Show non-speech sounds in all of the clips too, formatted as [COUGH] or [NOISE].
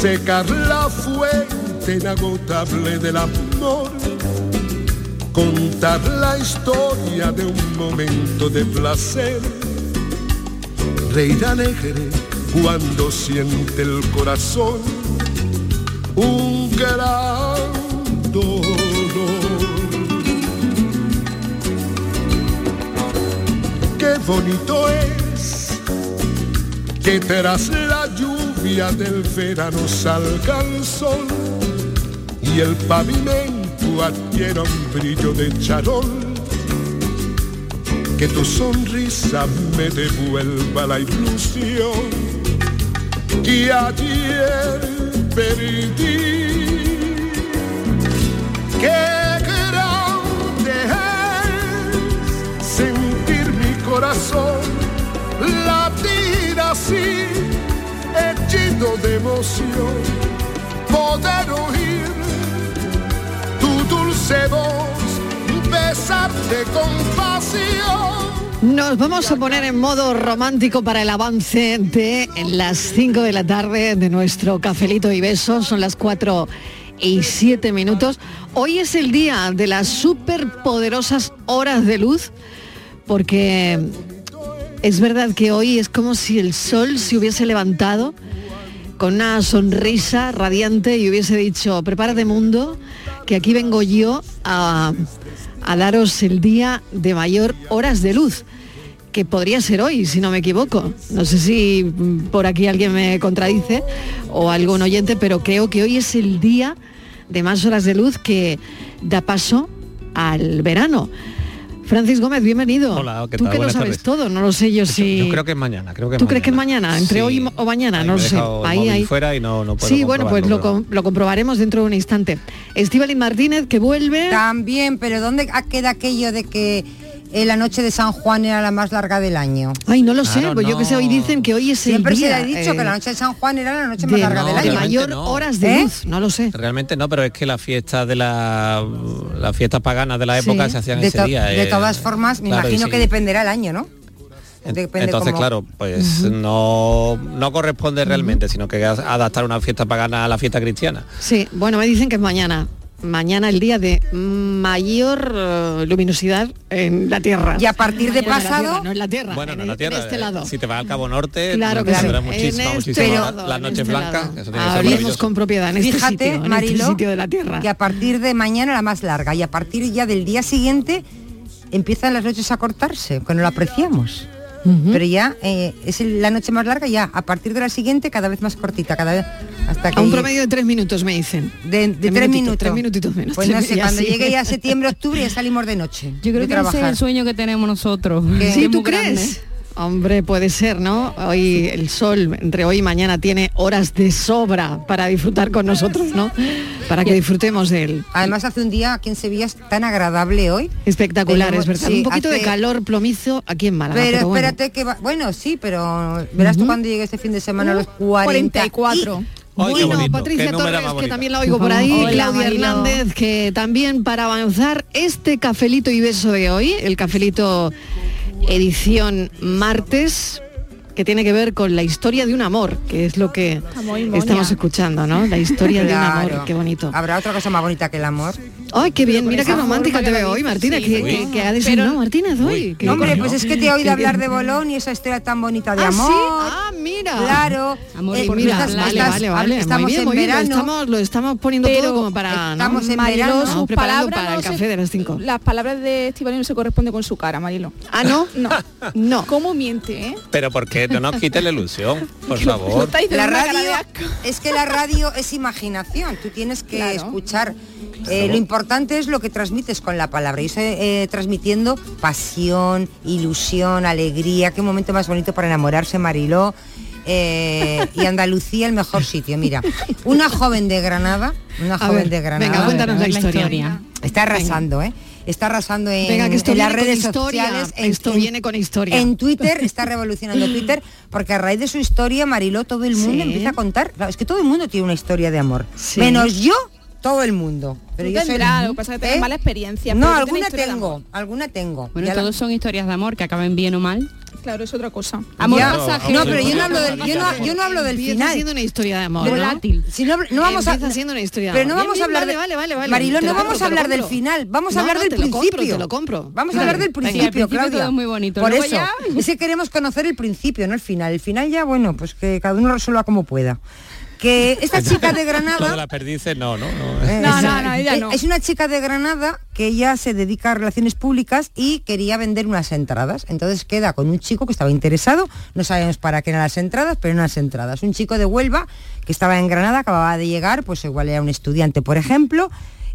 secar la fuente inagotable del amor, contar la historia de un momento de placer, reír alegre cuando siente el corazón. Un gran dolor. Qué bonito es que tras la lluvia del verano salga el sol y el pavimento adquiera un brillo de charol. Que tu sonrisa me devuelva la ilusión que ayer perdí. Mi corazón latir así, poder oír tu dulce voz, besarte con pasión. Nos vamos a poner en modo romántico para el avance de las 5 de la tarde de nuestro cafelito y besos. Son las 4 y 7 minutos. Hoy es el día de las superpoderosas horas de luz porque es verdad que hoy es como si el sol se hubiese levantado con una sonrisa radiante y hubiese dicho, prepárate mundo, que aquí vengo yo a, a daros el día de mayor horas de luz que podría ser hoy, si no me equivoco. No sé si mm, por aquí alguien me contradice o algún oyente, pero creo que hoy es el día de más horas de luz que da paso al verano. Francis Gómez, bienvenido. Hola, ¿qué Tú tal? que lo Buenas sabes tardes. todo, no lo sé yo si... Yo creo que es mañana, creo que es ¿Tú crees que es mañana? ¿Entre Sí. hoy o mañana? Ahí no lo sé. Ahí, ahí. fuera y no, no puedo Sí, bueno, pues lo, com- lo comprobaremos dentro de un instante. Estíbaliz Martínez, que vuelve... También, pero ¿dónde queda aquello de que eh, la noche de San Juan era la más larga del año? Ay, no lo sé, Claro, pues yo que sé, hoy dicen que hoy es Siempre el se le día ha dicho eh, que la noche de San Juan era la noche de, más larga del de año. mayor no. horas de ¿Eh? luz, no lo sé. Realmente no, pero es que las fiestas de la las fiestas paganas de la Sí. época se hacían De, ese día. de eh, todas formas, me claro, imagino sí. que dependerá el año, ¿no? Depende Entonces, cómo- claro, pues no, no corresponde realmente, sino que adaptar una fiesta pagana a la fiesta cristiana. Sí, bueno, me dicen que es mañana. Mañana el día de mayor eh, luminosidad en la Tierra. Y a partir de pasado- no en la Tierra, Bueno, en, no en la en Tierra. este eh, lado. Si te vas al Cabo Norte, Claro que tendrás sí. muchísima, En este lado, las noches este blancas. lado. Eso tiene que ser Hablemos maravilloso. con propiedad en este Fíjate, sitio, en Marilo, este sitio de la Tierra. que a partir de mañana la más larga y a partir ya del día siguiente empiezan las noches a cortarse, que no lo apreciamos. Pero ya eh, es la noche más larga ya a partir de la siguiente cada vez más cortita, cada vez hasta que A un promedio de tres minutos, me dicen. de, tres minutitos, minutos. tres minutitos menos, Pues no sé, cuando sí. llegue ya [LAUGHS] septiembre, octubre ya salimos de noche. Yo creo que ese es trabajar. el sueño que tenemos nosotros. ¿Qué? Sí, ¿tú muy grande. Hombre, puede ser, ¿no? Hoy el sol, entre hoy y mañana, tiene horas de sobra para disfrutar con nosotros, ¿no? Para que disfrutemos de él. Además hace un día aquí en Sevilla es tan agradable hoy. Espectacular, Tenemos- es verdad. sí, un poquito de calor plomizo aquí en Málaga. Pero, Pero, bueno. espérate que va, bueno, sí, pero verás tú cuando llegue este fin de semana a los 40 y- 44. Ay, qué Bueno, bonito, Patricia Torres, que también la oigo por ahí, Hola, Claudia Marilo. Hernández, que también para avanzar este cafelito y beso de hoy, el cafelito edición martes, que tiene que ver con la historia de un amor, que es lo que Estamos escuchando, ¿no? La historia de un amor, qué bonito. Habrá otra cosa más bonita que el amor. Ay, qué bien, mira qué romántica te veo hoy, Martina, sí. que, Uy. que, que ha desayunado Pero- Martínez hoy. Hombre, pues es que te he oído hablar de Bolón y esa historia tan bonita de ¿Ah, amor. sí? Ah, mira. Claro. Amor Eh, Mira, Estás- vale, estás- vale, vale. Estamos muy bien, en muy bien. Lo verano. estamos, lo estamos poniendo todo como para. estamos ¿no? en Mariló, verano. Estamos sus preparando palabras para el no café de las 5. Las palabras de Estivali no se corresponden con su cara, Marilo. Ah, ¿no? [LAUGHS] No. No. ¿Cómo miente, eh? Pero ¿por qué? No nos quite la ilusión, [LAUGHS] por favor. La radio de es que la radio es imaginación. Tú tienes que escuchar. Eh, lo importante es lo que transmites con la palabra. Y eh, transmitiendo pasión, ilusión, alegría. Qué momento más bonito para enamorarse, Mariló. eh, y Andalucía el mejor sitio. Mira, una joven de Granada, una A joven ver, de Granada. venga, cuéntanos la historia. Está arrasando, ¿eh? Está arrasando en, Venga, que esto en las viene con redes historia, sociales. esto viene con historia. En Twitter está revolucionando Twitter porque a raíz de su historia, Mariló, todo el mundo Sí. empieza a contar. Claro, es que todo el mundo tiene una historia de amor. Sí. Menos yo, todo el mundo. Pero yo soy lo que pasa es que tienes ¿Eh? mala experiencia, No, alguna de tengo, amor. alguna tengo. Bueno, Ya la- todos son historias de amor que acaben bien o mal. Claro, es otra cosa. Amor Ya- pasaje. No, pero yo no hablo del, yo no, yo no hablo del Empieza final. siendo una historia de amor, ¿no? Volátil. Si no, no vamos a siendo una historia. Pero no vamos bien, a hablar vale, de vale, vale, vale. Mariló, Te no vamos compro, a hablar del final, vamos a No, hablar no, del te lo compro, principio. te lo compro. Vamos a Vale, hablar del venga. principio, al principio Claudia. todo es muy bonito, Por eso, ya- es que queremos conocer el principio, no el final. El final ya, bueno, pues que cada uno resuelva como pueda. Que esta chica de Granada las perdices, no, no. no. Eh, No, es- no, no, ella eh, no. Es una chica de Granada que ella se dedica a relaciones públicas y quería vender unas entradas. Entonces queda con un chico que estaba interesado, no sabemos para qué eran las entradas, pero eran unas entradas. Un chico de Huelva que estaba en Granada, acababa de llegar, pues igual era un estudiante, por ejemplo,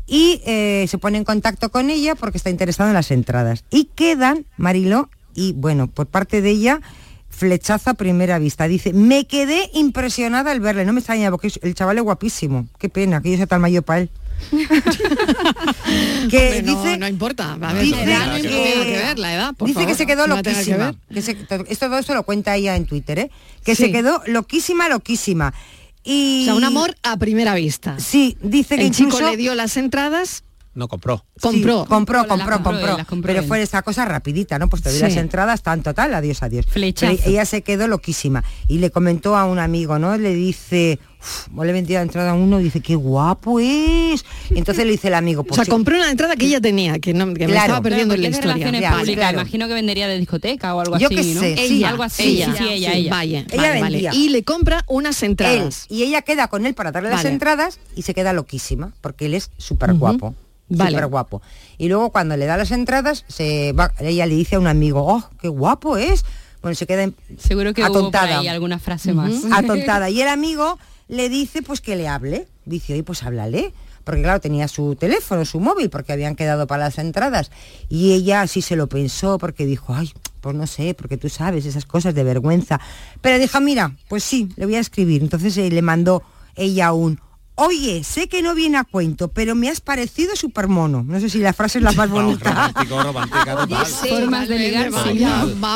y eh, se pone en contacto con ella porque está interesado en las entradas. Y quedan, Mariló, y bueno, por parte de ella, flechazo a primera vista. Dice, me quedé impresionada al verle, no me extraña porque el chaval es guapísimo. Qué pena que yo sea tan mayor para él. [LAUGHS] que Hombre, dice, no importa. A ver, dice la edad no que- tiene que ver, la edad, por dice que se quedó no tiene que loquísima. Que se- esto todo esto lo cuenta ella en Twitter, ¿eh? Que Sí. se quedó loquísima, loquísima. Y O sea, un amor a primera vista. Sí, dice que El chico incluso le dio las entradas, No compró. compró. Sí, compró, compró, compró compró. él, las compró pero él. fue esa cosa rapidita, ¿no? Pues te doy Sí. las entradas, tanto tal, adiós, adiós. Flechazo. Pero ella se quedó loquísima. Y le comentó a un amigo, ¿no? Le dice, "Uf, le he vendido la entrada a uno, dice, qué guapo es. Y entonces le dice el amigo, [LAUGHS] O pues sea, sí. compró una entrada que ella tenía, que, no, que me estaba perdiendo Porque la historia. Claro, públicas, claro. imagino que vendería de discoteca o algo Yo así, ¿no? sé, sí. Ella, algo así, ella, sí, ella, sí, ella. Vaya, Ella vale, vale. vendía. Y le compra unas él. entradas. Y ella queda con él para darle las entradas y se queda loquísima, porque él es súper guapo. Vale. Súper guapo. Y luego cuando le da las entradas, se va, ella le dice a un amigo, oh, qué guapo es. Bueno, se queda Seguro que hubo por atontada. ahí alguna frase más. [LAUGHS] atontada. Y el amigo le dice pues que le hable. Dice, oye, pues háblale. Porque claro, tenía su teléfono, su móvil, porque habían quedado para las entradas. Y ella así se lo pensó, porque dijo, ay, pues no sé, porque tú sabes esas cosas de vergüenza. Pero dijo, mira, pues sí, le voy a escribir. Entonces eh, le mandó ella un, oye, sé que no viene a cuento, pero me has parecido súper mono. No sé si la frase es la más bonita. [LAUGHS]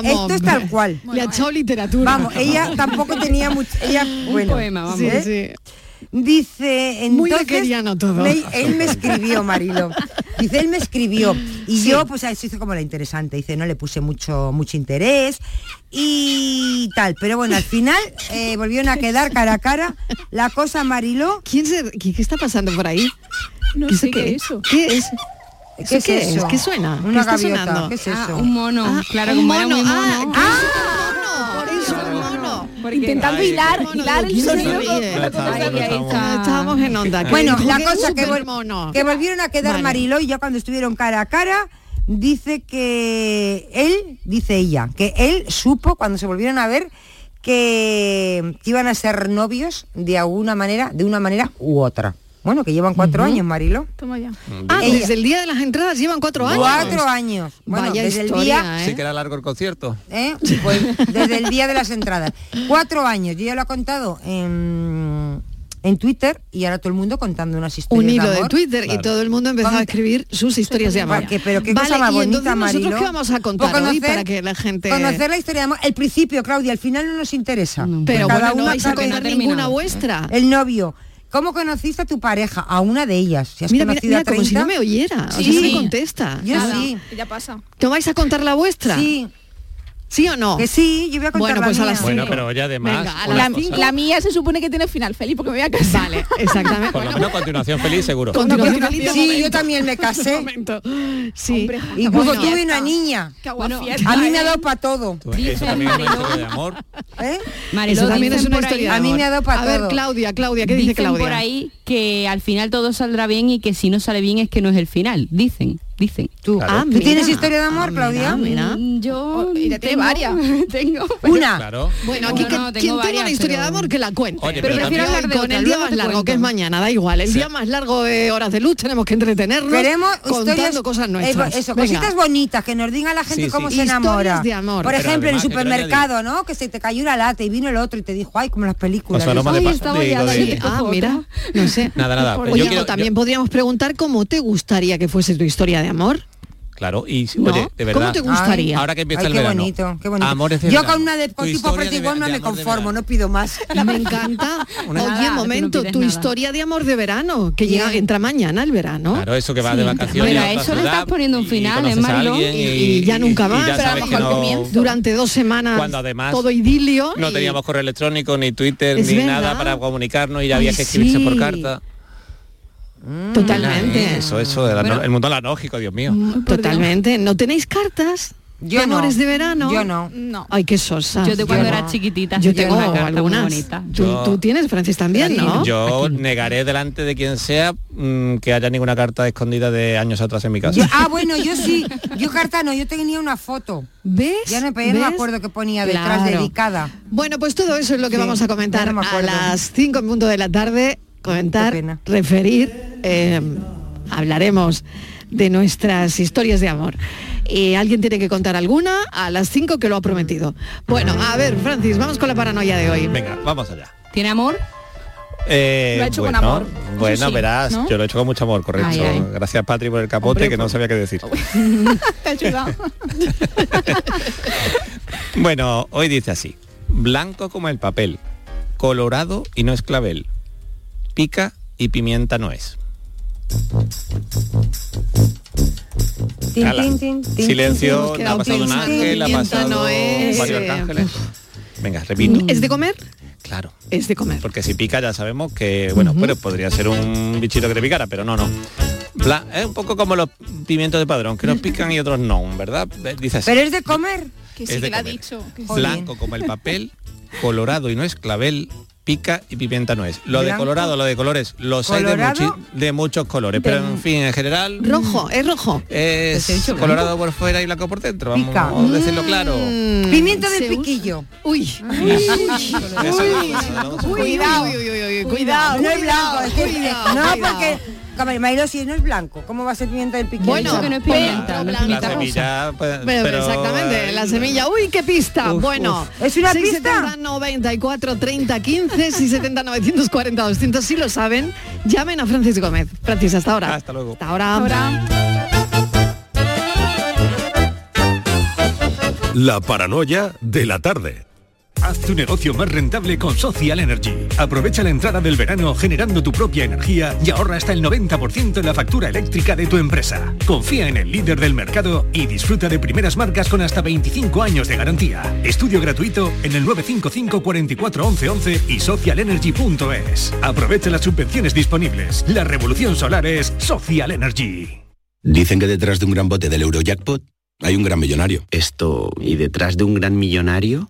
Esto es tal cual. Le ha echado literatura. Vamos, ella tampoco tenía mucho... Ella, Un bueno, poema, vamos. Sí, ¿eh? sí. Dice, Muy entonces, bequeriano todo. me- él me escribió, Marilo. Dice, él me escribió. Y yo, pues, eso hizo como la interesante. Dice, no le puse mucho, mucho interés y tal. Pero bueno, al final eh, volvieron a quedar cara a cara. La cosa, Mariló. ¿Quién se, qué, qué está pasando por ahí? No ¿Qué sé qué es eso. ¿Qué es? ¿Qué ¿Eso es qué eso? es? ¿Qué suena? ¿Qué Una está gaviota. sonando? ¿Qué es Ah, eso? un mono, Ah, claro, mono. muy Ah, ah, un mono. Intentando hilar, hilar el ¿quién se sonido Estábamos en onda. que Bueno, la cosa que, volvieron a quedar. Mariló y ya cuando estuvieron cara a cara, dice que él, dice ella, que él supo cuando se volvieron a ver que iban a ser novios de alguna manera, de una manera u otra. Bueno, que llevan cuatro años, Mariló. Toma ya. Ah, Ella- desde el día de las entradas llevan cuatro años. Cuatro años. Bueno, Vaya desde el día, ¿eh? Sí que era largo el concierto. ¿eh? Pues, desde el día de las entradas. Cuatro años. Yo ya lo he contado en, en Twitter y ahora todo el mundo contando unas historias un hilo de amor. Twitter y todo el mundo empezó a escribir sus historias de amor. Porque- pero qué vale, cosa más y bonita, entonces nosotros qué vamos a contar hoy para que la gente Conocer la historia de amor. El principio, Claudia, al final no nos interesa. No. Pero Cada bueno, no una vais a contar ninguna vuestra. El novio. ¿Cómo conociste a tu pareja? A una de ellas. Si has Mira, mira, conocido mira, a como si 30. no me oyera. Sí, o sea, no me sí. contesta. Yo Nada, sí. Ya pasa. ¿Te vais a contar la vuestra? Sí. ¿Sí o no? Que sí, yo voy a contar Bueno, la pues a mía. las Bueno, pero ya además. Venga, a La, cosa. la mía se supone que tiene final feliz porque me voy a casar. Vale, [LAUGHS] exactamente. Por lo menos continuación feliz, seguro. Continuación Sí, momento. yo también me [LAUGHS] casé. Momento. Sí. Hombre, Incluso Bueno, tuve una niña. Qué agua Bueno, fiesta, A mí me ha ¿eh? dado para todo. Eso también es una historia de amor. ¿eh? Mariló, Eso también es una ahí- historia de A mí amor. me ha dado pa' A ver, todo. Claudia, Claudia, ¿qué dice dicen Claudia? por ahí que al final todo saldrá bien y que si no sale bien es que no es el final, dicen. Dicen. Tú, Ah, ¿Tú tienes historia de amor, Ah, Claudia? mira, mira. Yo tiene tengo- [LAUGHS] varias. tengo. Una. Claro. Bueno, No, aquí no, que- tengo quien tenga varias, una historia pero- de amor que la cuente. Oye, pero pero prefiero hablar con otra, el día más largo, cuento. que es mañana, da igual. El Sí. día más largo de horas de luz tenemos que entretenernos Queremos contando historias, cosas nuestras. eso, Venga. cositas bonitas, que nos diga la gente Sí, cómo sí. se enamora. de amor. Por Pero ejemplo, en el supermercado, ¿no? Que se te cayó una lata y vino el otro y te dijo, ay, como las películas. Con de de- ahí. Ah, mira, no sé. Nada, nada. Oye, también podríamos preguntar cómo te gustaría que fuese tu historia de amor. Claro, y ¿No? oye, de verdad. ¿Cómo te gustaría? Ahora que empieza Ay, el qué verano. bonito, qué bonito. Amores de Yo verano. con una de, con tipo de me conformo, no pido más. [LAUGHS] Me encanta. [LAUGHS] Una- Oye, Nada, momento, no tu nada. historia de amor de verano, que llega, entra mañana el verano. Claro, eso que va de vacaciones. Pero a eso le estás poniendo un final, ¿eh, alguien Y- y ya nunca más, ya pero a lo sabes que mejor no- comienzo. Durante dos semanas Cuando además todo idilio. No teníamos correo electrónico, ni Twitter, ni nada para comunicarnos y había Ay, que escribirse por sí. carta. Totalmente. Eso, eso, el, Bueno. el mundo analógico, Dios mío. Totalmente. ¿No tenéis cartas? Yo ¿De no. amores de verano? Yo no. No. Ay, qué sosa. Yo de cuando Yo era no. chiquitita. Yo que tengo una carta muy algunas. bonita. Tú, Yo- tú tienes, Francis, también, ¿no? Yo negaré delante de quien sea mm, que haya ninguna carta escondida de años atrás en mi casa. Yo- ah, bueno, yo sí. Yo carta no, yo tenía una foto. ¿Ves? Ya no, me acuerdo qué ponía detrás, Claro. dedicada. Bueno, pues todo eso es lo que Sí, vamos a comentar no a las 5 en punto de la tarde. Comentar, referir, eh, hablaremos de nuestras historias de amor. Y alguien tiene que contar alguna a las 5 que lo ha prometido. Bueno, a ver, Francis, vamos con la paranoia de hoy. Venga, vamos allá. ¿Tiene amor? Eh, Lo ha hecho con bueno, amor, eso Bueno, sí, verás, ¿no? yo lo he hecho con mucho amor, correcto. Ay, ay. Gracias, Patri, por el capote, Hombre, que no por- sabía qué decir. [LAUGHS] Te he ayudado. [LAUGHS] Bueno, hoy dice así. Blanco como el papel, colorado y no es clavel, pica y pimienta no es. Tin, Ala. tin, tin, tin, Silencio, ha pasado un ángel, ha pasado no es, varios eh, arcángeles. Venga, repito. ¿Es de comer? Claro. Es de comer. Porque si pica ya sabemos que, bueno, pero podría ser un bichito que te picara, pero no, no. Bla- es un poco como los pimientos de padrón, que nos pican y otros no, ¿verdad? Dice así. Pero es de comer. Que Es sí de que le ha dicho. Blanco como el papel, colorado y no es clavel, pica y pimienta no es. Lo de colorado, lo de colores, los hay de, Colorado. muchi- de muchos colores, pero en fin, en general Rojo, es rojo. es colorado por fuera y blanco por dentro, vamos Pica. a decirlo claro. Mm, Pimiento de se usa- piquillo. Uy. Cuidado. Uy, uy, uy, uy, cuidado. No es blanco, es que- cuidado, no, cuidado. porque Mailo si no es blanco, ¿cómo va a ser pimiento del piquillo? Bueno, que no es pimienta, no pimienta la semilla, pues, Pero, pero, exactamente, la semilla. Uy, qué pista. Uf, bueno, uf. ¿Es una 670, pista? 94 30 15 670 940 200 si lo saben, llamen a Francis Gómez. Francis, hasta ahora. Hasta luego. Hasta ahora. Ahora. La paranoia de la tarde. Haz tu negocio más rentable con Social Energy. Aprovecha la entrada del verano generando tu propia energía y ahorra hasta el 90% en la factura eléctrica de tu empresa. Confía en el líder del mercado y disfruta de primeras marcas con hasta 25 años de garantía. Estudio gratuito en el 955 44 11 11 y socialenergy.es. Aprovecha las subvenciones disponibles. La revolución solar es Social Energy. Dicen que detrás de un gran bote del Eurojackpot hay un gran millonario. Esto, ¿y detrás de un gran millonario?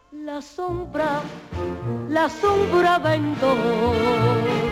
La sombra, la sombra vento.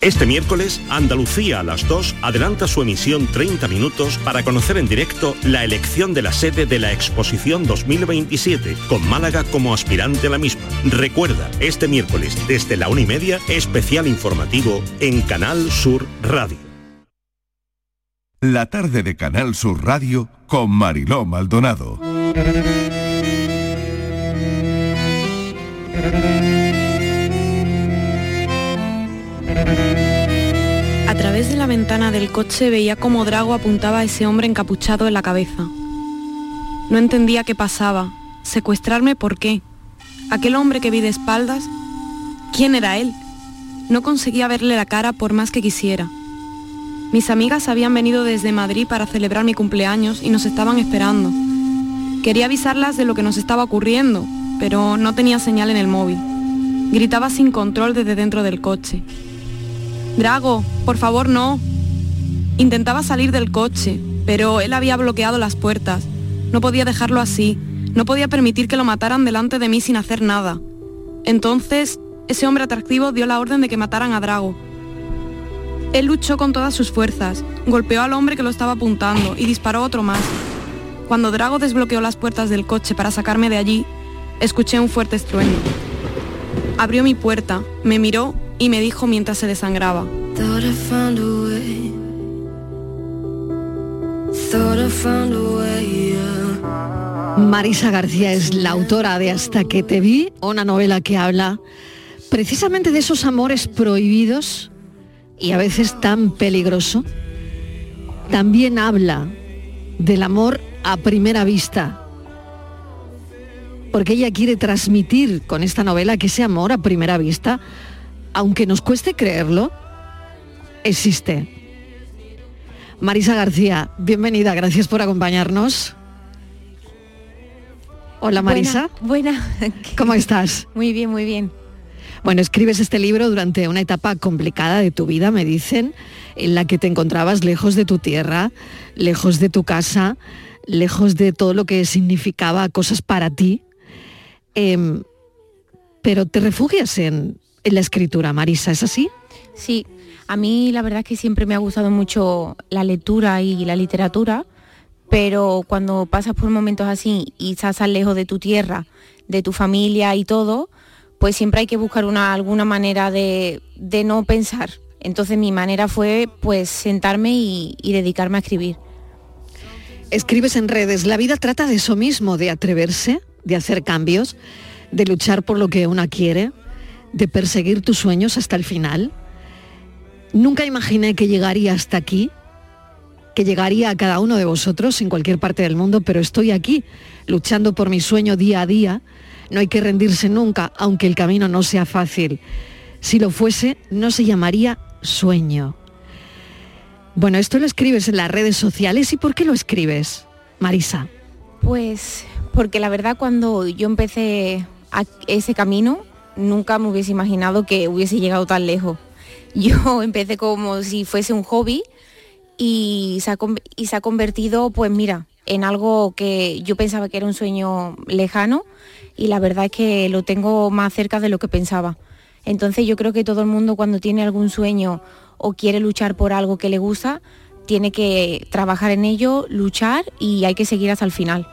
Este miércoles, Andalucía a las 2 adelanta su emisión 30 minutos para conocer en directo la elección de la sede de la exposición 2027, con Málaga como aspirante a la misma. Recuerda, este miércoles desde la una y media, especial informativo en Canal Sur Radio. La tarde de Canal Sur Radio con Mariló Maldonado. Través de la ventana del coche veía cómo Drago apuntaba a ese hombre encapuchado en la cabeza. No entendía qué pasaba. ¿Secuestrarme por qué? ¿Aquel hombre que vi de espaldas? ¿Quién era él? No conseguía verle la cara por más que quisiera. Mis amigas habían venido desde Madrid para celebrar mi cumpleaños y nos estaban esperando. Quería avisarlas de lo que nos estaba ocurriendo, pero no tenía señal en el móvil. Gritaba sin control desde dentro del coche. Drago, por favor no. Intentaba salir del coche, pero él había bloqueado las puertas. No podía dejarlo así. No podía permitir que lo mataran delante de mí sin hacer nada. Entonces, ese hombre atractivo dio la orden de que mataran a Drago. Él luchó con todas sus fuerzas, golpeó al hombre que lo estaba apuntando y disparó otro más. Cuando Drago desbloqueó las puertas del coche para sacarme de allí, escuché un fuerte estruendo. Abrió mi puerta, me miró y me dijo mientras se desangraba. Marisa García es la autora de Hasta que te vi, una novela que habla precisamente de esos amores prohibidos y a veces tan peligroso. También habla del amor a primera vista, porque ella quiere transmitir con esta novela que ese amor a primera vista, aunque nos cueste creerlo, existe. Marisa García, bienvenida, gracias por acompañarnos. Hola Marisa. Buena. buena. ¿Cómo estás? [LAUGHS] Muy bien, muy bien. Bueno, escribes este libro durante una etapa complicada de tu vida, me dicen, en la que te encontrabas lejos de tu tierra, lejos de tu casa, lejos de todo lo que significaba cosas para ti. Eh, pero te refugias en, en la escritura, Marisa, ¿es así? Sí, a mí la verdad es que siempre me ha gustado mucho la lectura y la literatura, pero cuando pasas por momentos así y estás tan lejos de tu tierra, de tu familia y todo, pues siempre hay que buscar una, alguna manera de, de no pensar. Entonces mi manera fue pues sentarme y, y dedicarme a escribir. Escribes en redes, la vida trata de eso mismo, de atreverse, de hacer cambios, de luchar por lo que una quiere, de perseguir tus sueños hasta el final. Nunca imaginé que llegaría hasta aquí, que llegaría a cada uno de vosotros en cualquier parte del mundo, pero estoy aquí, luchando por mi sueño día a día. No hay que rendirse nunca, aunque el camino no sea fácil. Si lo fuese, no se llamaría sueño. Bueno, esto lo escribes en las redes sociales. ¿Y por qué lo escribes, Marisa? Pues porque la verdad cuando yo empecé a ese camino, nunca me hubiese imaginado que hubiese llegado tan lejos. [LAUGHS] Yo empecé como si fuese un hobby y se ha, y se ha convertido, pues mira, en algo que yo pensaba que era un sueño lejano y la verdad es que lo tengo más cerca de lo que pensaba. Entonces yo creo que todo el mundo cuando tiene algún sueño o quiere luchar por algo que le gusta, tiene que trabajar en ello, luchar y hay que seguir hasta el final.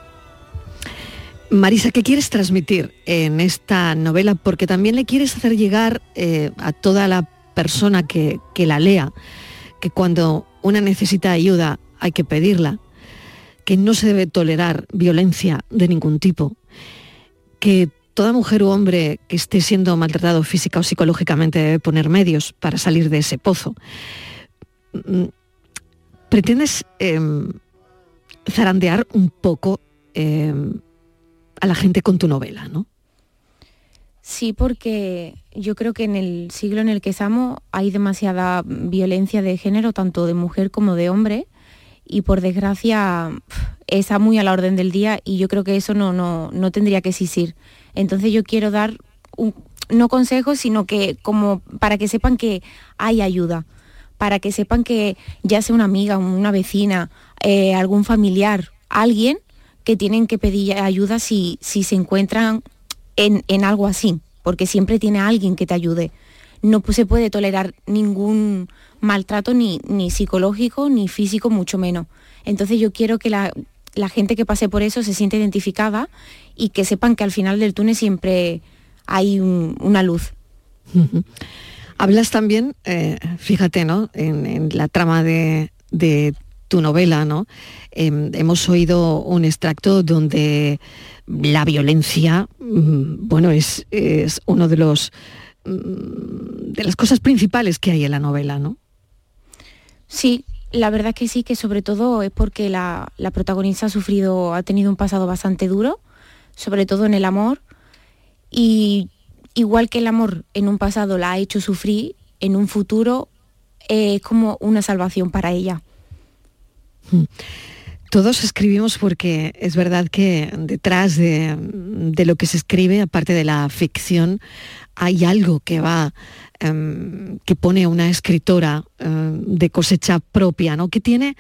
Marisa, ¿qué quieres transmitir en esta novela? Porque también le quieres hacer llegar eh, a toda la persona que, que la lea, que cuando una necesita ayuda hay que pedirla, que no se debe tolerar violencia de ningún tipo, que toda mujer u hombre que esté siendo maltratado física o psicológicamente debe poner medios para salir de ese pozo. Mm, ¿Pretendes em, zarandear un poco em, a la gente con tu novela, no? Sí, porque yo creo que en el siglo en el que estamos hay demasiada violencia de género, tanto de mujer como de hombre, y por desgracia está muy a la orden del día y yo creo que eso no, no, no tendría que existir. Entonces yo quiero dar, no consejos, sino que como para que sepan que hay ayuda, para que sepan que ya sea una amiga, una vecina, eh, algún familiar, alguien que tienen que pedir ayuda si, si se encuentran en, en algo así, porque siempre tiene alguien que te ayude. No se puede tolerar ningún maltrato ni, ni psicológico ni físico, mucho menos. Entonces yo quiero que la, la gente que pase por eso se siente identificada y que sepan que al final del túnel siempre hay un- una luz. Hablas también, eh, fíjate, ¿no? En, la trama de tu novela, ¿no? Em, hemos oído un extracto donde la violencia, mm, bueno, es, es uno de los mm, de las cosas principales que hay en la novela, ¿no? Sí, la verdad que sí, que sobre todo es porque la, la protagonista ha sufrido, ha tenido un pasado bastante duro, sobre todo en el amor, y igual que el amor en un pasado la ha hecho sufrir, en un futuro es como una salvación para ella. Todos escribimos porque es verdad que detrás de, lo que se escribe, aparte de la ficción, hay algo que va, em, que pone una escritora em, de cosecha propia, ¿no? Que tiene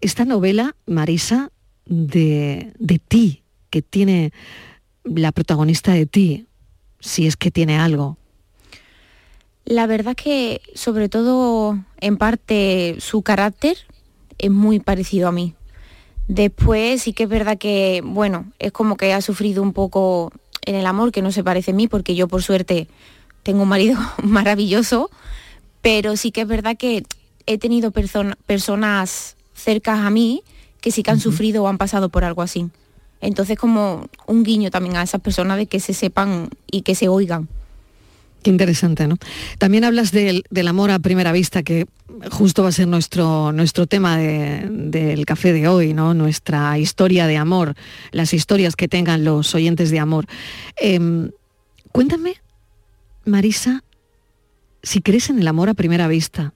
esta novela, Marisa, de, de ti, que tiene la protagonista de ti, si es que tiene algo. La verdad que sobre todo en parte su carácter es muy parecido a mí. Después sí que es verdad que, bueno, es como que ha sufrido un poco en el amor, que no se parece a mí, porque yo por suerte tengo un marido [LAUGHS] maravilloso, pero sí que es verdad que he tenido persona- personas cercas a mí que sí que han sufrido o han pasado por algo así. Entonces como un guiño también a esas personas de que se sepan y que se oigan. Qué interesante, ¿no? También hablas del, amor a primera vista, que justo va a ser nuestro, nuestro tema de- del café de hoy, ¿no? Nuestra historia de amor, las historias que tengan los oyentes de amor. Em, cuéntame, Marisa, si crees en el amor a primera vista.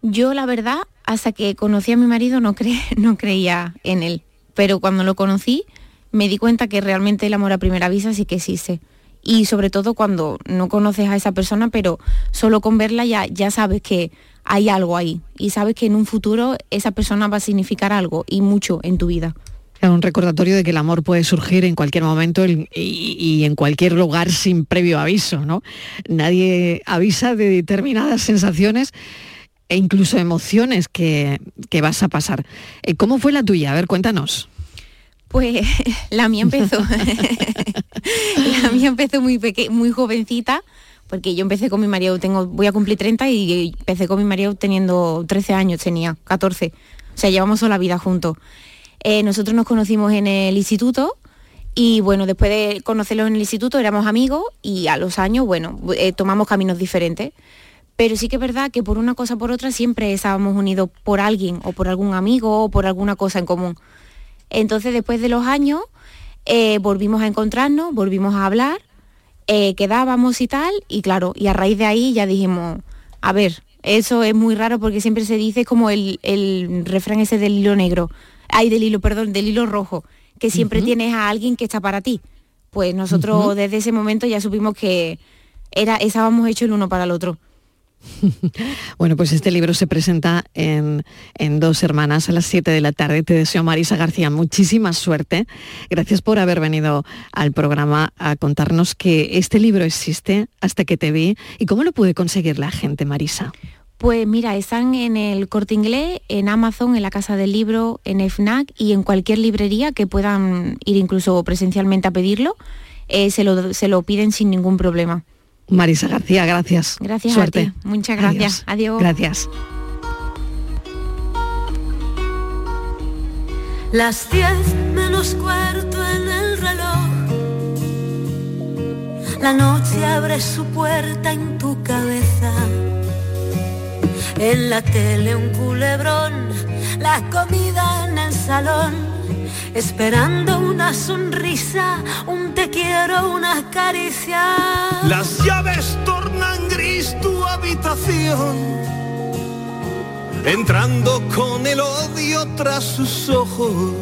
Yo la verdad, hasta que conocí a mi marido no, [LAUGHS] no creía en él, pero cuando lo conocí me di cuenta que realmente el amor a primera vista sí que existe. Y sobre todo cuando no conoces a esa persona, pero solo con verla ya, ya sabes que hay algo ahí y sabes que en un futuro esa persona va a significar algo y mucho en tu vida. Es un recordatorio de que el amor puede surgir en cualquier momento y, en cualquier lugar sin previo aviso, ¿no? Nadie avisa de determinadas sensaciones e incluso emociones que, que vas a pasar. Eh, ¿Cómo fue la tuya? A ver, cuéntanos. Pues [LAUGHS] la mía empezó. [LAUGHS] la mía empezó muy peque muy jovencita, porque yo empecé con mi marido, tengo, voy a cumplir 30 y empecé con mi marido teniendo 13 años, tenía 14. O sea, llevamos toda la vida juntos. Eh, nosotros nos conocimos en el instituto y bueno, después de conocerlo en el instituto éramos amigos y a los años, bueno, eh, tomamos caminos diferentes. Pero sí que es verdad que por una cosa o por otra siempre estábamos unidos por alguien o por algún amigo o por alguna cosa en común. Entonces después de los años eh, volvimos a encontrarnos, volvimos a hablar, eh, quedábamos y tal, y claro, y a raíz de ahí ya dijimos, a ver, eso es muy raro porque siempre se dice como el, el refrán ese del hilo negro, ay, del hilo, perdón, del hilo rojo, que siempre tienes a alguien que está para ti. Pues nosotros desde ese momento ya supimos que era, estábamos hechos el uno para el otro. [LAUGHS] Bueno, pues este libro se presenta en, en, Dos Hermanas a las 7 de la tarde. Te deseo, Marisa García, muchísima suerte. Gracias por haber venido al programa a contarnos que este libro existe hasta que te vi. ¿Y cómo lo puede conseguir la gente, Marisa? Pues mira, están en el corte inglés, en Amazon, en la Casa del Libro, en FNAC y en cualquier librería que puedan ir incluso presencialmente a pedirlo, eh, se, lo, se lo piden sin ningún problema. Marisa García, gracias. Gracias Suerte. a ti. Muchas gracias. Adiós. Gracias. Las 10 menos cuarto en el reloj. La noche abre su puerta en tu cabeza. En la tele un culebrón, la comida en el salón, esperando una sonrisa, un te quiero, una caricia. Las llaves tornan gris tu habitación, entrando con el odio tras sus ojos.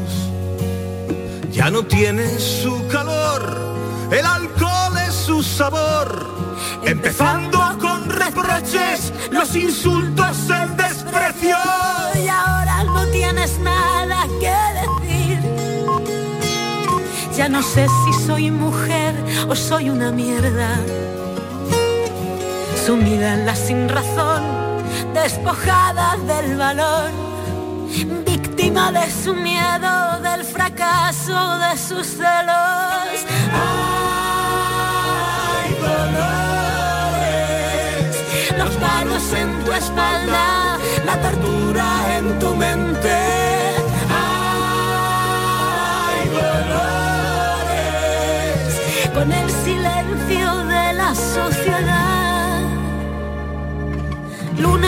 Ya no tienes su calor, el alcohol es su sabor. Empezando con reproches, los insultos, el desprecio. Y ahora no tienes nada que decir. Ya no sé si soy mujer o soy una mierda. Sumida en la sin razón, despojada del valor. Víctima de su miedo, del fracaso, de sus celos. ¡Ay, dolores! Los palos en tu espalda, la tortura en tu mente.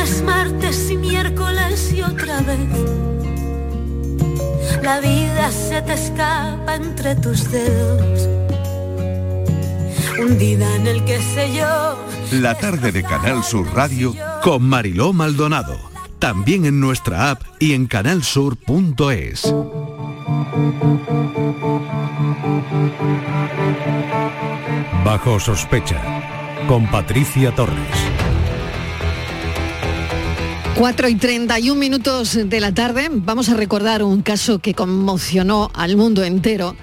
Lunes, martes y miércoles y otra vez. La vida se te escapa entre tus dedos. Hundida en el que sé yo. La tarde de Canal Sur Radio con Mariló Maldonado. También en nuestra app y en canalsur.es. Bajo sospecha, con Patricia Torres. 4 y 31 minutos de la tarde, vamos a recordar un caso que conmocionó al mundo entero.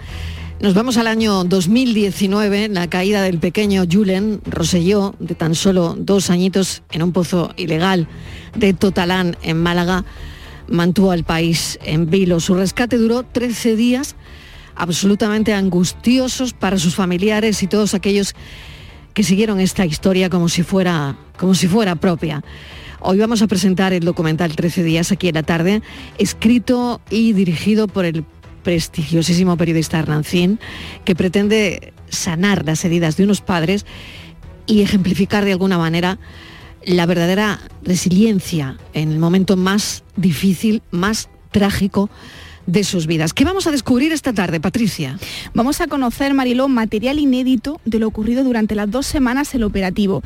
Nos vamos al año 2019, la caída del pequeño Julen Roselló, de tan solo dos añitos, en un pozo ilegal de Totalán, en Málaga, mantuvo al país en vilo. Su rescate duró 13 días, absolutamente angustiosos para sus familiares y todos aquellos que siguieron esta historia como si fuera, como si fuera propia. Hoy vamos a presentar el documental 13 días aquí en la tarde, escrito y dirigido por el prestigiosísimo periodista Hernancín, que pretende sanar las heridas de unos padres y ejemplificar de alguna manera la verdadera resiliencia en el momento más difícil, más trágico de sus vidas. ¿Qué vamos a descubrir esta tarde, Patricia? Vamos a conocer, Mariló, material inédito de lo ocurrido durante las dos semanas el operativo.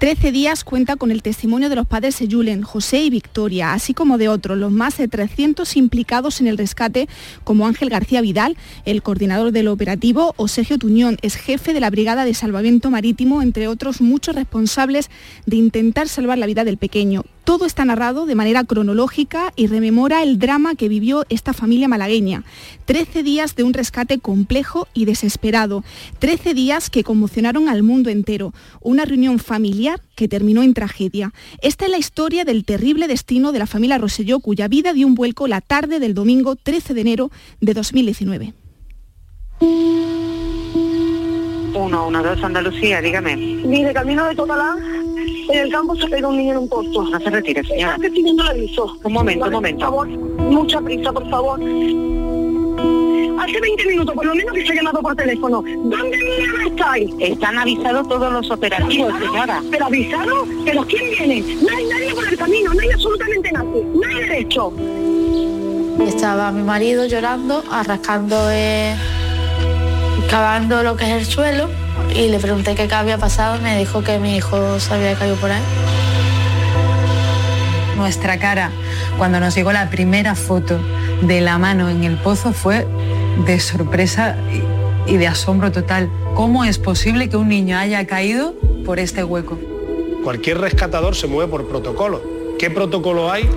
13 días cuenta con el testimonio de los padres Julen, José y Victoria, así como de otros, los más de 300 implicados en el rescate, como Ángel García Vidal, el coordinador del operativo, o Sergio Tuñón, es jefe de la Brigada de Salvamento Marítimo, entre otros muchos responsables de intentar salvar la vida del pequeño. Todo está narrado de manera cronológica y rememora el drama que vivió esta familia malagueña. 13 días de un rescate complejo y desesperado. 13 días que conmocionaron al mundo entero. Una reunión familiar que terminó en tragedia. Esta es la historia del terrible destino de la familia Roselló, cuya vida dio un vuelco la tarde del domingo 13 de enero de 2019. 112 Andalucía, dígame. Mire, camino de Totalán, en el campo se pega un niño en un pozo. No se retire, señora. Estoy el aviso. Un momento, un momento. Por favor, mucha prisa, por favor. Hace 20 minutos, por lo menos que se ha llamado por teléfono. ¿Dónde mierda estáis? Están avisados todos los operativos, ¿Avisado? señora. ¿Pero avisado? ¿Pero quién viene? No hay nadie por el camino, no hay absolutamente nadie. No hay derecho. Estaba mi marido llorando, arrascando, eh, cavando lo que es el suelo y le pregunté qué había pasado y me dijo que mi hijo se había caído por ahí. Nuestra cara cuando nos llegó la primera foto de la mano en el pozo fue de sorpresa y y de asombro total. ¿Cómo es posible que un niño haya caído por este hueco? Cualquier rescatador se mueve por protocolo. ¿Qué protocolo hay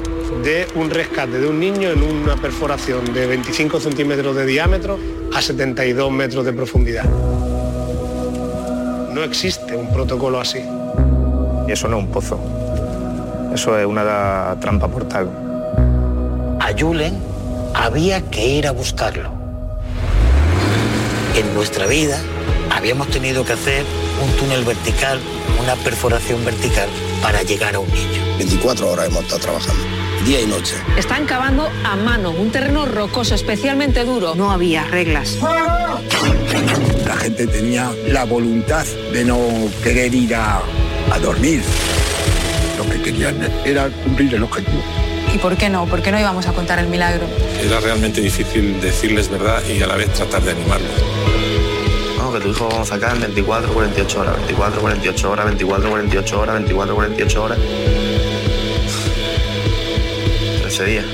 de un rescate de un niño en una perforación de 25 centímetros de diámetro a 72 metros de profundidad? No existe un protocolo así. Y eso no es un pozo. Eso es una trampa mortal. A Julen había que ir a buscarlo. En nuestra vida habíamos tenido que hacer un túnel vertical, una perforación vertical para llegar a un niño. 24 horas hemos estado trabajando, día y noche. Están cavando a mano, un terreno rocoso, especialmente duro. No había reglas. La gente tenía la voluntad de no querer ir a, a dormir. Lo que querían era cumplir el objetivo. ¿Y por qué no? ¿Por qué no íbamos a contar el milagro? Era realmente difícil decirles verdad y a la vez tratar de animarlos. No, que tu hijo vamos a sacar en 24, 48 horas, 24, 48 horas, 24, 48 horas, 24, 48 horas. 13 días.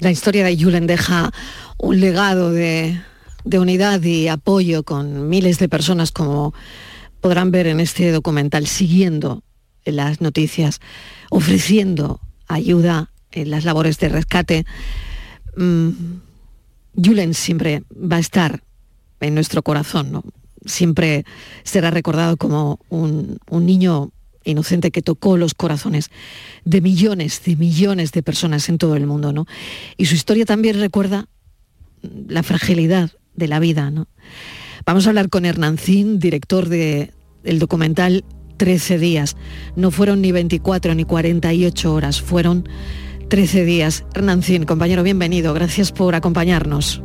La historia de Julen deja un legado de unidad y apoyo con miles de personas como podrán ver en este documental siguiendo las noticias, ofreciendo ayuda en las labores de rescate. Mm, Julen siempre va a estar en nuestro corazón, ¿no? siempre será recordado como un, un niño inocente que tocó los corazones de millones, de millones de personas en todo el mundo, ¿no? Y su historia también recuerda la fragilidad de la vida, ¿no? Vamos a hablar con Hernancín, director de, del documental 13 días. No fueron ni 24 ni 48 horas, fueron 13 días. Hernancín, compañero, bienvenido. Gracias por acompañarnos.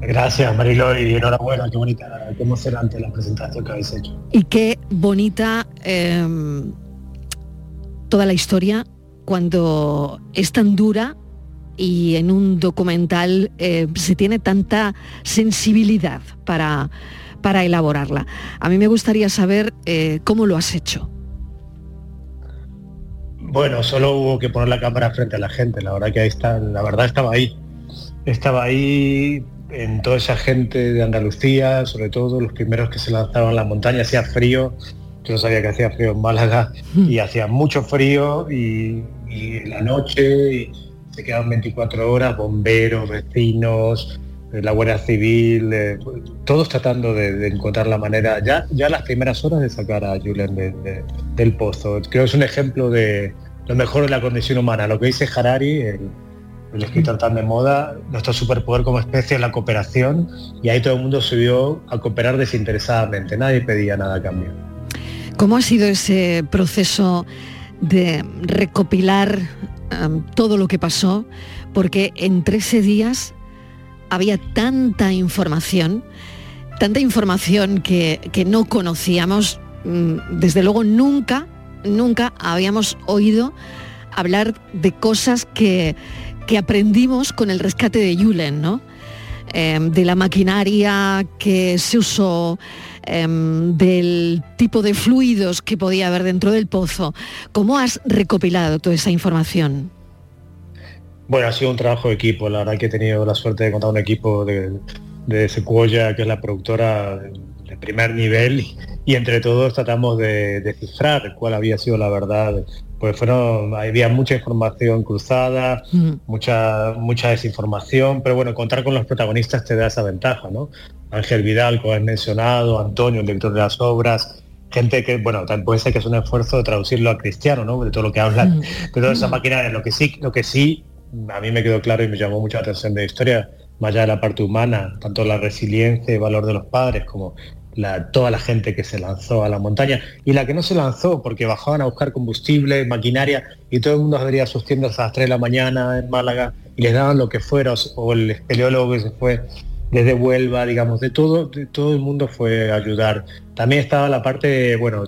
Gracias, Marilo, y enhorabuena, qué bonita, qué emocionante la presentación que habéis hecho. Y qué bonita eh, toda la historia cuando es tan dura y en un documental eh, se tiene tanta sensibilidad para, para elaborarla. A mí me gustaría saber eh, cómo lo has hecho. Bueno, solo hubo que poner la cámara frente a la gente, la verdad que ahí está, la verdad estaba ahí. Estaba ahí en toda esa gente de Andalucía, sobre todo los primeros que se lanzaron a la montaña, hacía frío, yo no sabía que hacía frío en Málaga, y hacía mucho frío y, y en la noche y se quedaban 24 horas, bomberos, vecinos, eh, la Guardia Civil, eh, todos tratando de, de encontrar la manera, ya, ya las primeras horas de sacar a Julen de- de- del pozo. Creo que es un ejemplo de lo mejor de la condición humana, lo que dice Harari, el, escritor tan de moda, nuestro superpoder como especie es la cooperación y ahí todo el mundo vio a cooperar desinteresadamente, nadie pedía nada a cambio. ¿Cómo ha sido ese proceso de recopilar um, todo lo que pasó? Porque en 13 días había tanta información, tanta información que, que no conocíamos. Mm, Desde luego nunca, nunca habíamos oído hablar de cosas que, que aprendimos con el rescate de Julen, ¿no? Eh, de la maquinaria que se usó, em, del tipo de fluidos que podía haber dentro del pozo. ¿Cómo has recopilado toda esa información? Bueno, ha sido un trabajo de equipo, la verdad que he tenido la suerte de contar un equipo de, de que es la productora de primer nivel, y entre todos tratamos de descifrar cuál había sido la verdad. Pues fueron, había mucha información cruzada, mucha, mucha desinformación, pero bueno, contar con los protagonistas te da esa ventaja, ¿no? Ángel Vidal, como has mencionado, Antonio, el director de las obras, gente que, bueno, también puede ser que es un esfuerzo de traducirlo a cristiano, ¿no? De todo lo que hablan, de toda esa máquina, lo que sí, lo que sí, a mí me quedó claro y me llamó mucha atención de la historia, más allá de la parte humana, tanto la resiliencia y valor de los padres como toda la gente que se lanzó a la montaña y la que no se lanzó porque bajaban a buscar combustible, maquinaria y todo el mundo abría sus tiendas a las 3 de la mañana en Málaga y les daban lo que fuera o, o el espeleólogo que se fue desde Huelva, digamos, de todo, de todo el mundo fue a ayudar. También estaba la parte, bueno,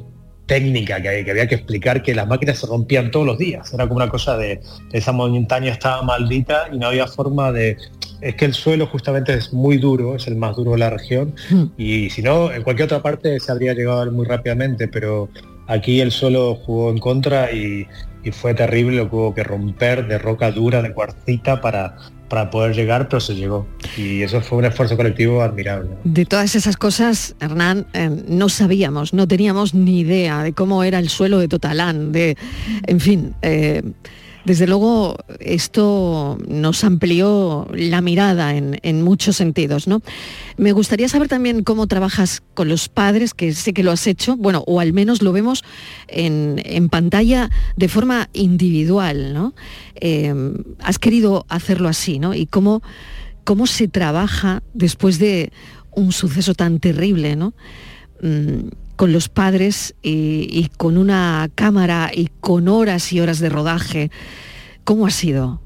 técnica que, que había que explicar que las máquinas se rompían todos los días. Era como una cosa de, esa montaña estaba maldita y no había forma de... Es que el suelo justamente es muy duro, es el más duro de la región y si no, en cualquier otra parte se habría llegado muy rápidamente, pero Aquí el suelo jugó en contra y, y fue terrible, lo que hubo que romper de roca dura, de cuarcita para, para poder llegar, pero se llegó. Y eso fue un esfuerzo colectivo admirable. De todas esas cosas, Hernán, eh, no sabíamos, no teníamos ni idea de cómo era el suelo de Totalán, de, en fin, eh, desde luego esto nos amplió la mirada en, muchos sentidos, ¿no? Me gustaría saber también cómo trabajas con los padres, que sé que lo has hecho, bueno, o al menos lo vemos en, pantalla de forma individual, ¿no? Eh, has querido hacerlo así, ¿no? Y cómo, cómo se trabaja después de un suceso tan terrible, ¿no? Mm, con los padres y, y con una cámara y con horas y horas de rodaje. ¿Cómo ha sido?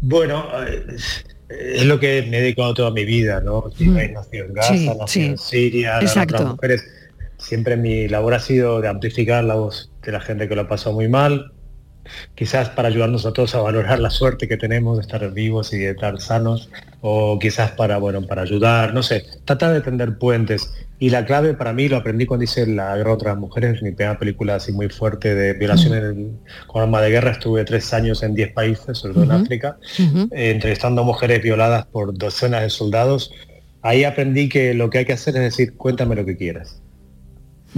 Bueno, eh, es lo que me he dedicado toda mi vida, ¿no? Si Mm. nacido en Gaza, Sí, nacido sí. en Siria, las Exacto. otras mujeres. Siempre mi labor ha sido de amplificar la voz de la gente que lo ha pasado muy mal, quizás para ayudarnos a todos a valorar la suerte que tenemos de estar vivos y de estar sanos, o quizás para, bueno, para ayudar, no sé, tratar de tender puentes. Y la clave para mí, lo aprendí cuando hice La guerra contra las mujeres, mi primera película así muy fuerte de violaciones en- con arma de guerra, estuve tres años en 10 países, sobre todo en. África, eh, entrevistando a mujeres violadas por docenas de soldados. Ahí aprendí que lo que hay que hacer es decir, cuéntame lo que quieras.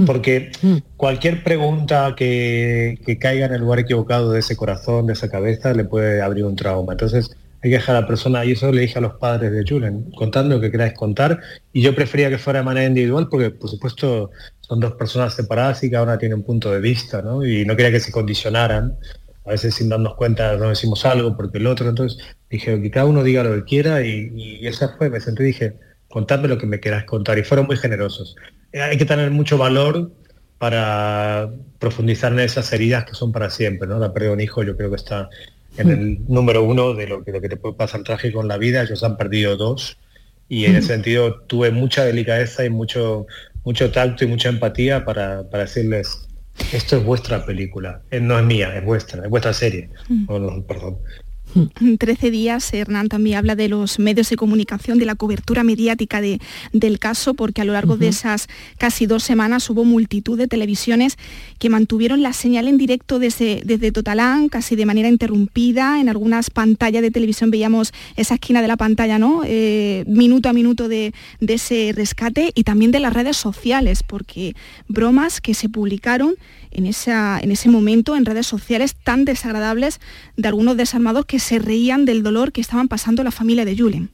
Porque cualquier pregunta que, que caiga en el lugar equivocado de ese corazón, de esa cabeza, le puede abrir un trauma. Entonces hay que dejar a la persona, y eso le dije a los padres de Julen, contad lo que queráis contar, y yo prefería que fuera de manera individual, porque por supuesto son dos personas separadas y cada una tiene un punto de vista, ¿no? Y no quería que se condicionaran, a veces sin darnos cuenta no decimos algo porque el otro, entonces dije que cada uno diga lo que quiera, y, y esa fue, me senté y dije, contadme lo que me queráis contar, y fueron muy generosos. Eh, Hay que tener mucho valor para profundizar en esas heridas que son para siempre, ¿no? La pérdida de un hijo yo creo que está en el número uno de lo que, lo que te puede pasar trágico en la vida. Ellos han perdido dos y en ese sentido tuve mucha delicadeza y mucho, mucho tacto y mucha empatía para, para decirles, esto es vuestra película, Eh, no es mía, es vuestra, es vuestra serie. Mm. No, perdón. En 13 días, Hernán también habla de los medios de comunicación, de la cobertura mediática de- del caso, porque a lo largo de esas casi dos semanas hubo multitud de televisiones que mantuvieron la señal en directo desde, desde Totalán, casi de manera interrumpida. En algunas pantallas de televisión veíamos esa esquina de la pantalla, ¿no? Eh, minuto a minuto de, de ese rescate y también de las redes sociales, porque bromas que se publicaron en, esa, en ese momento en redes sociales tan desagradables de algunos desarmados que se reían del dolor que estaban pasando la familia de Julen.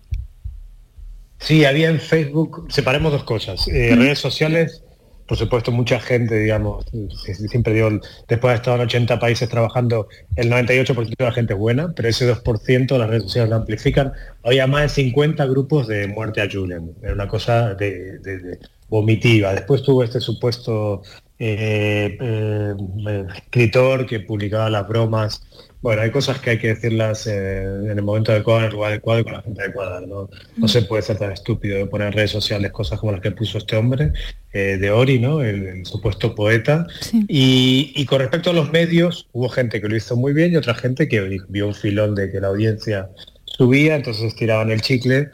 Sí, había en Facebook, separemos dos cosas. Eh. Redes sociales, por supuesto, mucha gente, digamos, si- si- siempre digo, después de estar en 80 países trabajando, el 98% de la gente es buena, pero ese 2% las redes sociales lo amplifican. Había más de 50 grupos de muerte a Julian. Era una cosa de, de- de vomitiva. Después tuvo este supuesto eh, eh, escritor que publicaba las bromas. Bueno, hay cosas que hay que decirlas eh, en el momento adecuado, en el lugar adecuado y con la gente adecuada. No, no se puede ser tan estúpido de poner en redes sociales cosas como las que puso este hombre de Ori, ¿no? el, el supuesto poeta. Y, y con respecto a los medios, hubo gente que lo hizo muy bien y otra gente que vio un filón de que la audiencia subía, entonces tiraban el chicle.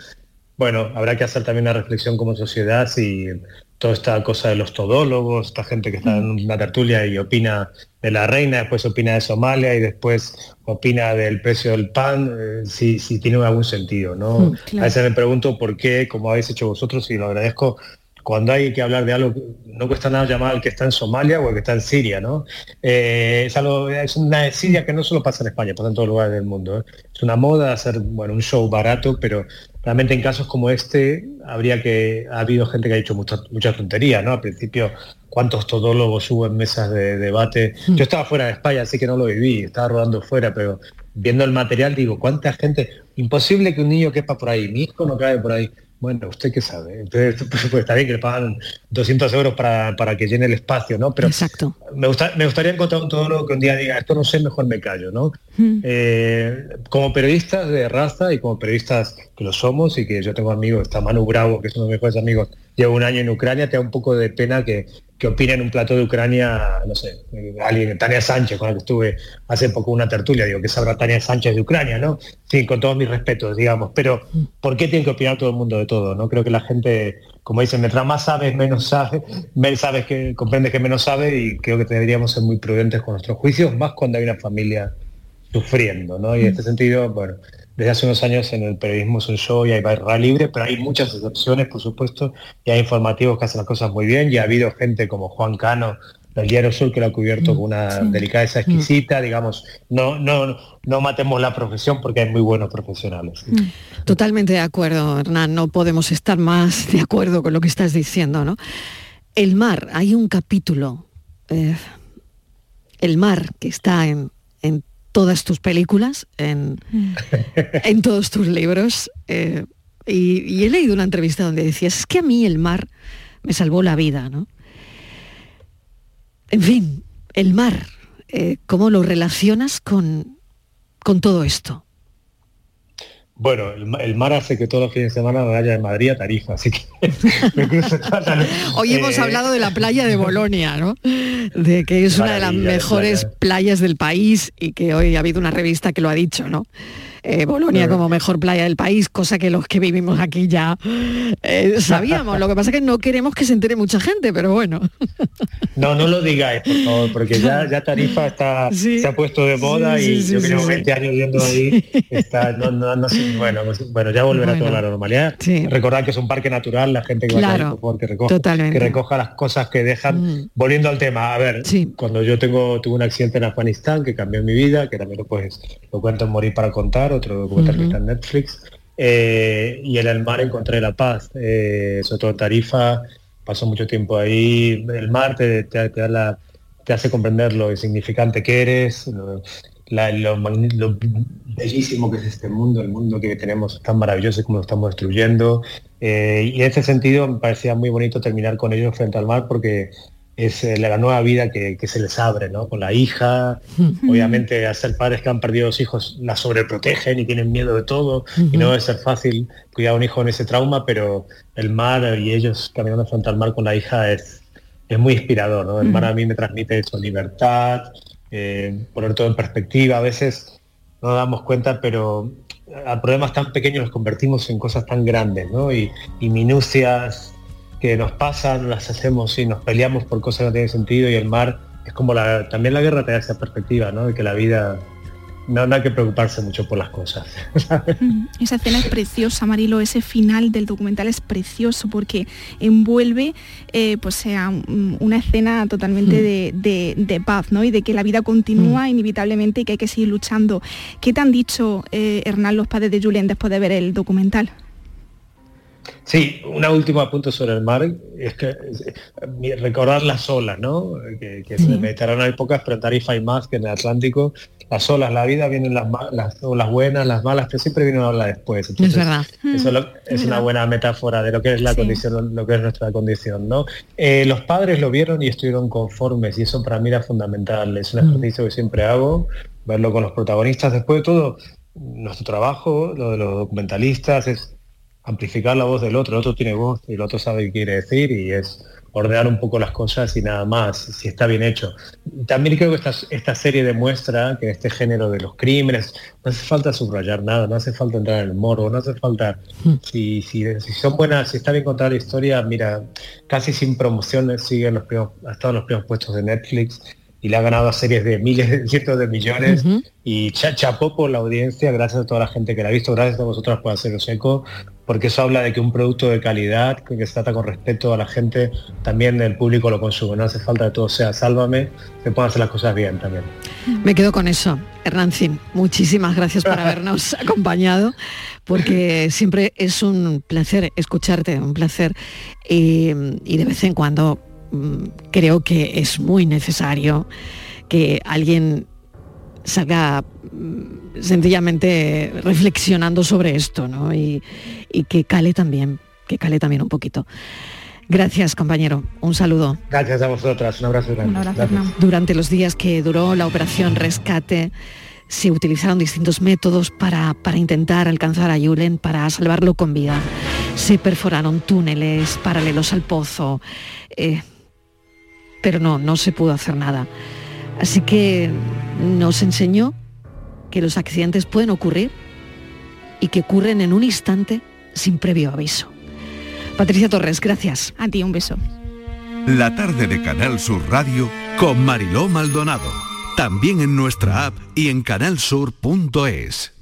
Bueno, habrá que hacer también una reflexión como sociedad si toda esta cosa de los todólogos, esta gente que está en una tertulia y opina de la reina, después opina de Somalia y después opina del precio del pan, eh, si, si tiene algún sentido, ¿no? Mm, claro. A veces me pregunto por qué, como habéis hecho vosotros, y lo agradezco, cuando hay que hablar de algo, no cuesta nada llamar al que está en Somalia o al que está en Siria, ¿no? Eh, es, algo, es una Siria que no solo pasa en España, pasa en todos lugares del mundo. ¿eh? Es una moda hacer bueno, un show barato, pero realmente en casos como este habría que, ha habido gente que ha dicho mucha, mucha tontería, ¿no? Al principio, ¿cuántos todólogos hubo en mesas de debate? Yo estaba fuera de España, así que no lo viví, estaba rodando fuera, pero viendo el material digo, ¿cuánta gente? Imposible que un niño quepa por ahí, mi hijo no cae por ahí. Bueno, ¿usted qué sabe? Entonces, [LAUGHS] pues, pues, está bien que le pagan 200 euros para, para que llene el espacio, ¿no? Pero Exacto. Me, gusta, me gustaría encontrar un todólogo que un día diga, esto no sé, mejor me callo, ¿no? Eh, como periodistas de raza y como periodistas lo somos y que yo tengo amigos, está Manu Bravo, que es uno de mis mejores amigos, llevo un año en Ucrania, te da un poco de pena que, que opine un plato de Ucrania, no sé, alguien, Tania Sánchez, con la que estuve hace poco una tertulia, digo, que sabrá Tania Sánchez de Ucrania, ¿no? Sí, con todos mis respetos, digamos, pero ¿por qué tiene que opinar todo el mundo de todo? ¿no? Creo que la gente, como dicen, mientras más sabes, menos sabes, menos sabes que comprendes que menos sabe y creo que deberíamos ser muy prudentes con nuestros juicios, más cuando hay una familia sufriendo, ¿no? Y en este sentido, bueno, desde hace unos años en el periodismo es un show y hay barra libre, pero hay muchas excepciones, por supuesto, y hay informativos que hacen las cosas muy bien, y ha habido gente como Juan Cano del Diario Sur que lo ha cubierto con una delicadeza exquisita, digamos, no, no, no matemos la profesión porque hay muy buenos profesionales. Totalmente de acuerdo, Hernán, no podemos estar más de acuerdo con lo que estás diciendo, ¿no? El mar, hay un capítulo, eh, el mar que está en, en todas tus películas, en, en todos tus libros. eh, y, y he leído una entrevista donde decías, es que a mí el mar me salvó la vida, ¿no? En fin, el mar, eh, ¿cómo lo relacionas con, con todo esto? Bueno, el, ma- el mar hace que todos los fines de semana me vaya de Madrid a Tarifa, así que [LAUGHS] me cruzo Hoy hemos Eh, hablado de la playa de Bolonia, ¿no? De que es una de las de mejores playa. playas del país y que hoy ha habido una revista que lo ha dicho, ¿no? Eh, Bolonia como mejor playa del país, cosa que los que vivimos aquí ya eh, sabíamos. Lo que pasa es que no queremos que se entere mucha gente, pero bueno. [LAUGHS] No, no lo digáis, por favor, porque ya, ya Tarifa está, se ha puesto de moda sí, y yo que llevo sí. 20 años viendo ahí, está, no, no, no sé, bueno, pues, bueno, ya volverá Bueno. toda la normalidad. Recordad que es un parque natural, la gente que va a por que recoja, totalmente. que recoja las cosas que dejan. Mm. Volviendo al tema, a ver, cuando yo tengo tuve un accidente en Afganistán que cambió mi vida, que también lo pues lo cuento en Morir para contar, otro documental que está en Netflix. eh, y en el mar encontré la paz, eh, sobre todo Tarifa, pasó mucho tiempo ahí. El mar te, te- te da la- te hace comprender lo insignificante que eres, lo, la- lo bellísimo que es este mundo, el mundo que tenemos tan maravilloso y cómo lo estamos destruyendo. Eh, y en ese sentido me parecía muy bonito terminar con ellos frente al mar porque es eh, la nueva vida que, que se les abre, ¿no? Con la hija, obviamente a ser padres que han perdido los hijos la sobreprotegen y tienen miedo de todo y no debe ser fácil cuidar a un hijo en ese trauma, pero el mar y ellos caminando frente al mar con la hija es, es muy inspirador, ¿no? El mar a mí me transmite eso, libertad, eh, poner todo en perspectiva, a veces no nos damos cuenta, pero a problemas tan pequeños los convertimos en cosas tan grandes, ¿no? Y, y minucias que nos pasan, las hacemos y nos peleamos por cosas que no tienen sentido y el mar es como la, también la guerra te da esa perspectiva, ¿no? De que la vida no, no hay que preocuparse mucho por las cosas. [LAUGHS] Mm, Esa escena es preciosa, Marilo, ese final del documental es precioso porque envuelve eh, pues sea un- una escena totalmente Mm. de, de- de paz, ¿no? Y de que la vida continúa inevitablemente y que hay que seguir luchando. ¿Qué te han dicho, eh, Hernán, los padres de Julián después de ver el documental? Sí, una última punto sobre el mar, es que recordar las olas, ¿no? Que, que en el Mediterráneo hay pocas, pero en Tarifa hay más que en el Atlántico. Las olas, la vida, vienen las, las olas buenas, las malas, pero siempre viene una ola después. Entonces, verdad. Eso es, lo- Es es una verdad. buena metáfora de lo que es la Sí. condición, lo que es nuestra condición, ¿no? Eh, los padres lo vieron y estuvieron conformes y eso para mí era fundamental. Es un Mm. ejercicio que siempre hago, verlo con los protagonistas. Después de todo, nuestro trabajo, lo de los documentalistas, es amplificar la voz del otro. El otro tiene voz y el otro sabe qué quiere decir y es ordenar un poco las cosas y nada más, si está bien hecho. También creo que esta, esta serie demuestra que este género de los crímenes no hace falta subrayar nada, no hace falta entrar en el morbo, no hace falta, si, si, si son buenas, si está bien contada la historia, mira, casi sin promociones sigue en los primeros, ha estado en los primeros puestos de Netflix y le ha ganado a series de miles, de [LAUGHS] cientos de millones y cha- chapó por la audiencia, gracias a toda la gente que la ha visto, gracias a vosotros por haceros eco, porque eso habla de que un producto de calidad, que que se trata con respeto a la gente, también el público lo consume, no hace falta que todo sea sálvame, se puedan hacer las cosas bien también. Me quedo con eso. Hernancín, muchísimas gracias por [LAUGHS] habernos acompañado, porque siempre es un placer escucharte, un placer. Y, y de vez en cuando creo que es muy necesario que alguien salga mm, sencillamente reflexionando sobre esto, ¿no? Y, y que cale también, que cale también un poquito. Gracias, compañero. Un saludo. Gracias a vosotras, un abrazo grande. Gracias. Durante los días que duró la operación Rescate, se utilizaron distintos métodos para, para intentar alcanzar a Julen, para salvarlo con vida. se perforaron túneles paralelos al pozo, eh, pero no, no se pudo hacer nada. Así que nos enseñó que los accidentes pueden ocurrir y que ocurren en un instante sin previo aviso. Patricia Torres, gracias. A ti un beso. La tarde de Canal Sur Radio Con Mariló Maldonado. También en nuestra app y en canalsur.es.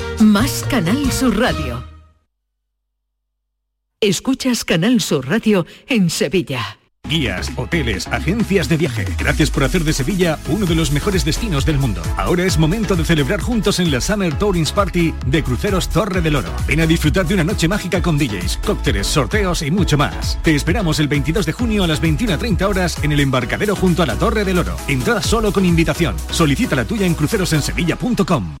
Más Canal Sur Radio. Escuchas Canal Sur Radio en Sevilla. Guías, hoteles, agencias de viaje. Gracias por hacer de Sevilla uno de los mejores destinos del mundo. Ahora es momento de celebrar juntos en la Summer Tourings Party de Cruceros Torre del Oro. Ven a disfrutar de una noche mágica con DJs, cócteles, sorteos y mucho más. Te esperamos el 22 de junio a las 21.30 horas en el embarcadero junto a la Torre del Oro. Entrada solo con invitación. Solicita la tuya en crucerosensevilla.com.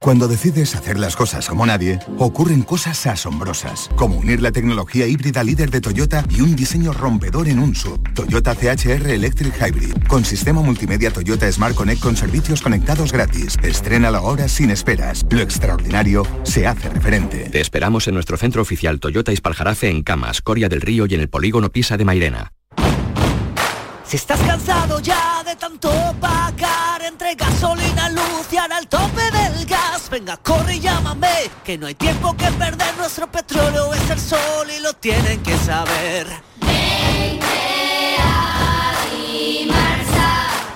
Cuando decides hacer las cosas como nadie, ocurren cosas asombrosas, como unir la tecnología híbrida líder de Toyota y un diseño rompedor en un sub. Toyota CHR Electric Hybrid, con sistema multimedia Toyota Smart Connect con servicios conectados gratis. Estrena la hora sin esperas. Lo extraordinario se hace referente. Te esperamos en nuestro centro oficial Toyota Ispaljarafe en Camas, Coria del Río y en el polígono Pisa de Mairena. Si estás cansado ya de tanto pagar entre gasolina, luz y ahora venga, corre y llámame, que no hay tiempo que perder, nuestro petróleo es el sol y lo tienen que saber.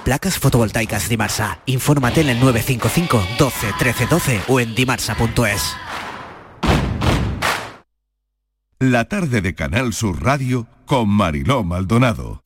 Placas fotovoltaicas Dimarsa. Infórmate en el 955 12 13 12 o en dimarsa.es. La tarde de Canal Sur Radio con Mariló Maldonado.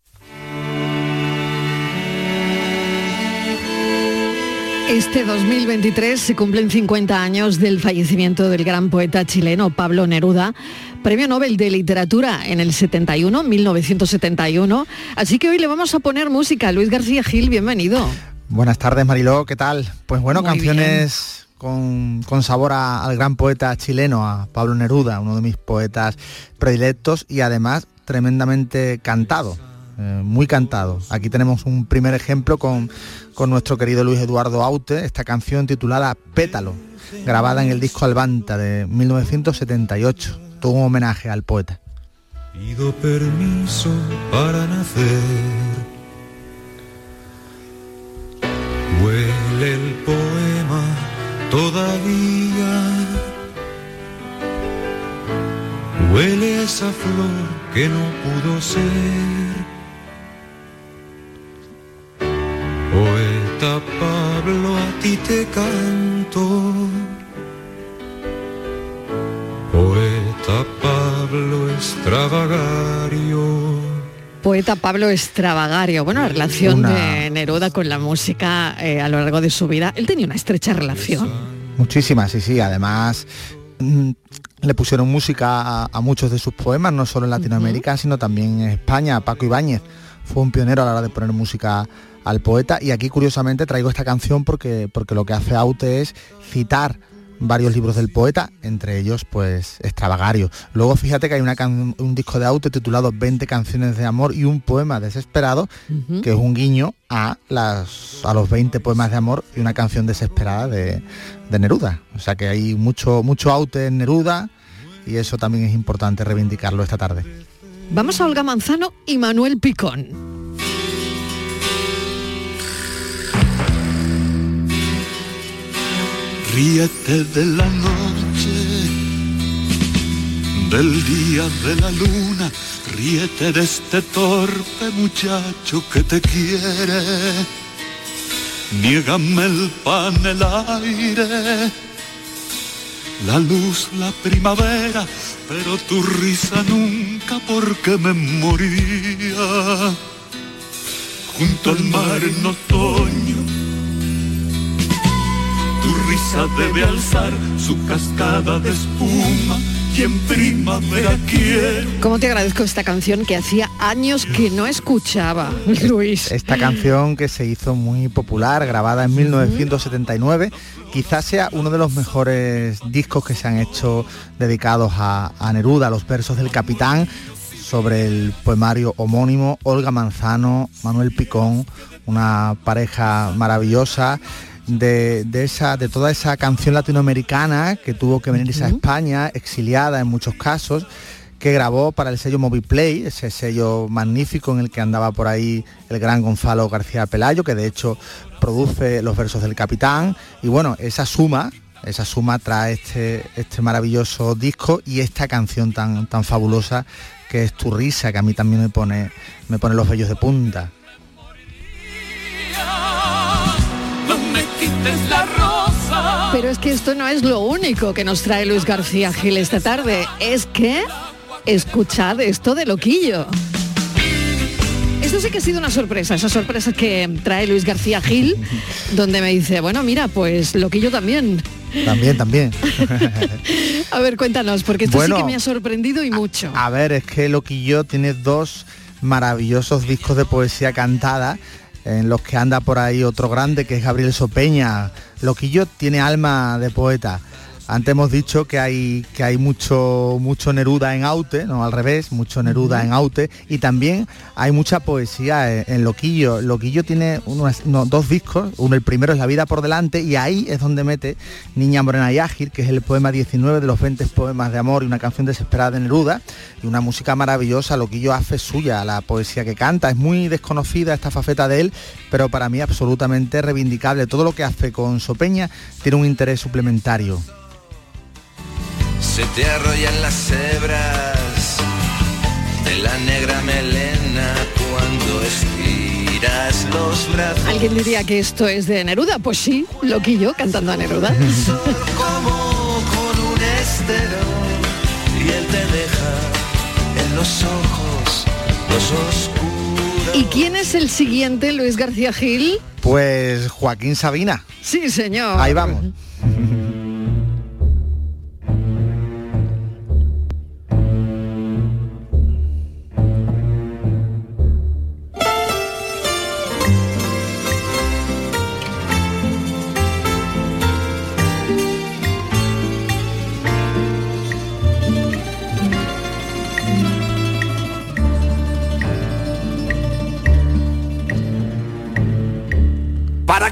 Este 2023 se cumplen 50 años del fallecimiento del gran poeta chileno Pablo Neruda, Premio Nobel de Literatura en el 71, 1971. Así que hoy le vamos a poner música. Luis García Gil, bienvenido. Buenas tardes Mariló, ¿qué tal? Pues bueno, Muy canciones con, con sabor a- al gran poeta chileno, a Pablo Neruda, uno de mis poetas predilectos y además tremendamente cantado, eh, muy cantado. Aquí tenemos un primer ejemplo con, con nuestro querido Luis Eduardo Aute, esta canción titulada Pétalo, grabada en el disco Albanta de 1978, todo un homenaje al poeta. Pido permiso para nacer. Huele el poema todavía. Huele esa flor que no pudo ser. Poeta Pablo, a ti te canto. Poeta Pablo extravagario. Poeta Pablo Extravagario. Bueno, la relación Una- de Neruda con la música eh, a lo largo de su vida, él tenía una estrecha relación. Muchísimas, sí, sí. Además, mm, le pusieron música a, a muchos de sus poemas, no solo en Latinoamérica, sino también en España. Paco Ibáñez fue un pionero a la hora de poner música al poeta. Y aquí, curiosamente, traigo esta canción porque, porque lo que hace Aute es citar varios libros del poeta, entre ellos pues Extravagario. Luego fíjate que hay una can- un disco de Aute titulado 20 canciones de amor y un poema desesperado, que es un guiño a, las, a los 20 poemas de amor y una canción desesperada de, de Neruda. O sea que hay mucho, mucho Aute en Neruda y eso también es importante reivindicarlo esta tarde. Vamos a Olga Manzano y Manuel Picón. Ríete de la noche, del día de la luna, ríete de este torpe muchacho que te quiere. Niégame el pan, el aire, la luz, la primavera, pero tu risa nunca porque me moría. Junto al mar en otoño, debe alzar su cascada de espuma y en primavera quiero. ¿Cómo te agradezco esta canción que hacía años que no escuchaba, Luis? Esta canción que se hizo muy popular, grabada en 1979, quizás sea uno de los mejores discos que se han hecho dedicados a, a Neruda, los versos del capitán, sobre el poemario homónimo, Olga Manzano, Manuel Picón, una pareja maravillosa. De, de esa, de toda esa canción latinoamericana que tuvo que venirse a España, exiliada en muchos casos, que grabó para el sello Moviplay, ese sello magnífico en el que andaba por ahí el gran Gonzalo García Pelayo, que de hecho produce los versos del capitán. Y bueno, esa suma, esa suma trae este, este maravilloso disco y esta canción tan, tan fabulosa que es Tu risa, que a mí también me pone, me pone los vellos de punta. No me quites la rosa. Pero es que esto no es lo único que nos trae Luis García Gil esta tarde. Es que escuchad esto de loquillo. Esto sí que ha sido una sorpresa, esa sorpresa que trae Luis García Gil, [LAUGHS] donde me dice, bueno, mira, pues loquillo también. También, también. [LAUGHS] A ver, cuéntanos, porque esto Bueno, sí que me ha sorprendido y mucho. A ver, es que Loquillo tiene dos maravillosos discos de poesía cantada en los que anda por ahí otro grande que es Gabriel Sopeña. Loquillo tiene alma de poeta. Antes hemos dicho que hay, que hay mucho, mucho Neruda en Aute, no al revés, mucho Neruda en Aute, y también hay mucha poesía en, en Loquillo. Loquillo tiene unos, no, dos discos, uno el primero es La vida por delante, y ahí es donde mete Niña Morena y Ágil, que es el poema 19 de los 20 poemas de amor y una canción desesperada de Neruda, y una música maravillosa. Loquillo hace suya la poesía que canta. Es muy desconocida esta faceta de él, pero para mí absolutamente reivindicable. Todo lo que hace con Sopeña tiene un interés suplementario. Se te arrollan las hebras de la negra melena cuando estiras los brazos. ¿Alguien diría que esto es de Neruda? Pues sí, loquillo cantando a Neruda. [LAUGHS] Como con un estero y él te deja en los ojos los oscuros. ¿Y quién es el siguiente, Luis García Gil? Pues Joaquín Sabina. Sí, señor. Ahí vamos. [LAUGHS]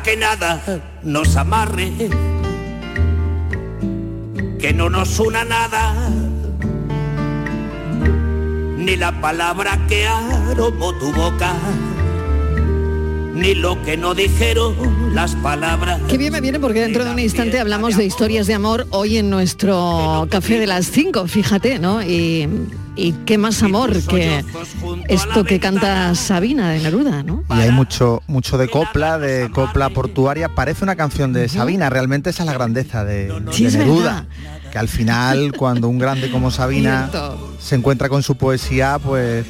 que nada nos amarre, que no nos una nada, ni la palabra que aromó tu boca, ni lo que no dijeron las palabras. Qué bien me viene porque dentro de un instante hablamos de historias de amor hoy en nuestro café de las 5, fíjate, ¿no? Y, y qué más amor que esto que canta Sabina de Neruda, ¿no? Y hay mucho, mucho de copla, de copla portuaria. Parece una canción de Sabina, realmente esa es la grandeza de, Sí, de es Neruda. Que al final, [LAUGHS] cuando un grande como Sabina se encuentra con su poesía, pues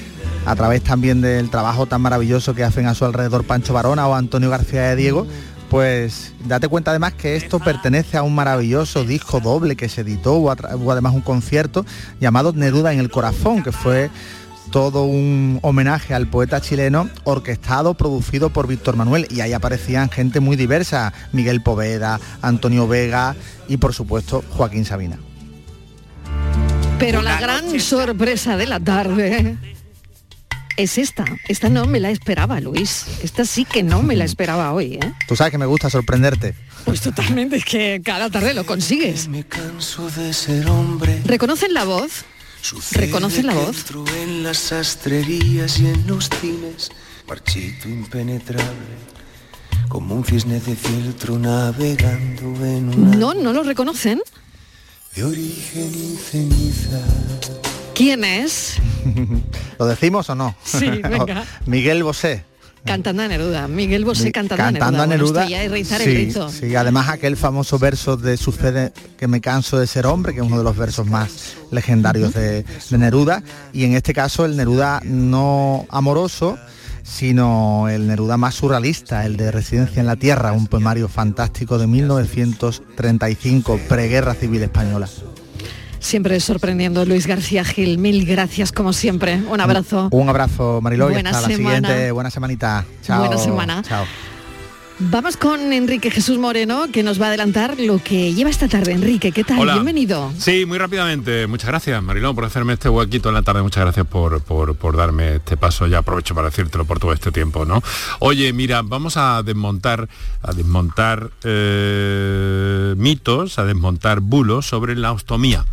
a través también del trabajo tan maravilloso que hacen a su alrededor Pancho Varona o Antonio García de Diego, pues date cuenta además que esto pertenece a un maravilloso disco doble que se editó, hubo, hubo además un concierto llamado Neruda en el Corazón, que fue todo un homenaje al poeta chileno orquestado, producido por Víctor Manuel y ahí aparecían gente muy diversa, Miguel Poveda, Antonio Vega y por supuesto Joaquín Sabina. Pero la gran sorpresa de la tarde es esta. Esta no me la esperaba, Luis. Esta sí que no me la esperaba hoy, ¿eh? Tú sabes que me gusta sorprenderte. Pues totalmente, es que cada tarde lo consigues. Me canso de ser hombre. ¿Reconocen la voz? ¿Reconocen la voz? entro en las sastrerías y en los cines, marchito impenetrable. como un cisne de filtro navegando en una No, no lo reconocen. de origen y ceniza. ¿Quién es? [LAUGHS] ¿Lo decimos o no? Sí, venga. [LAUGHS] Miguel Bosé. Cantando a Neruda. Miguel Bosé cantando, Cantando a a Neruda. Neruda. Bueno, esto ya es rizar sí, el rizo. sí, además aquel famoso verso de Sucede que me canso de ser hombre, que es uno de los versos más legendarios de, de Neruda. Y en este caso el Neruda no amoroso, sino el Neruda más surrealista, el de Residencia en la Tierra, un poemario fantástico de 1935, preguerra civil española. Siempre sorprendiendo Luis García Gil. Mil gracias como siempre. Un abrazo. Un abrazo, Mariló, y Buena hasta la semana. siguiente. Buena semanita. Chao. Buena semana. Chao. Vamos con Enrique Jesús Moreno, que nos va a adelantar lo que lleva esta tarde. Enrique, ¿qué tal? Hola. Bienvenido. Sí, muy rápidamente. Muchas gracias, Marilón, por hacerme este huequito en la tarde. Muchas gracias por, por, por darme este paso. Ya aprovecho para decírtelo por todo este tiempo, ¿no? Oye, mira, vamos a desmontar, a desmontar eh, mitos, a desmontar bulos sobre la ostomía.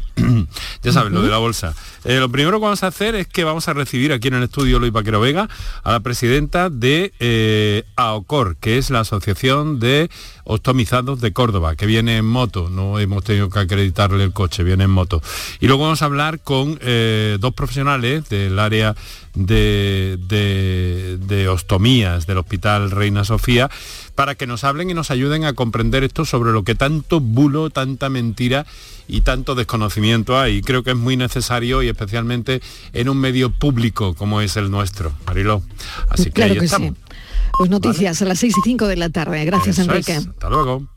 Ya sabes, lo de la bolsa. Eh, lo primero que vamos a hacer es que vamos a recibir aquí en el estudio Luis Vaquero Vega a la presidenta de eh, AOCOR, que es la Asociación de Ostomizados de Córdoba, que viene en moto, no hemos tenido que acreditarle el coche, viene en moto. Y luego vamos a hablar con eh, dos profesionales del área de, de, de ostomías del Hospital Reina Sofía para que nos hablen y nos ayuden a comprender esto sobre lo que tanto bulo, tanta mentira y tanto desconocimiento hay. Creo que es muy necesario y especialmente en un medio público como es el nuestro, Mariló. Así que claro ahí que estamos. sí. Pues noticias a las 6 y 5 de la tarde. Gracias, Eso Enrique. es. Hasta luego.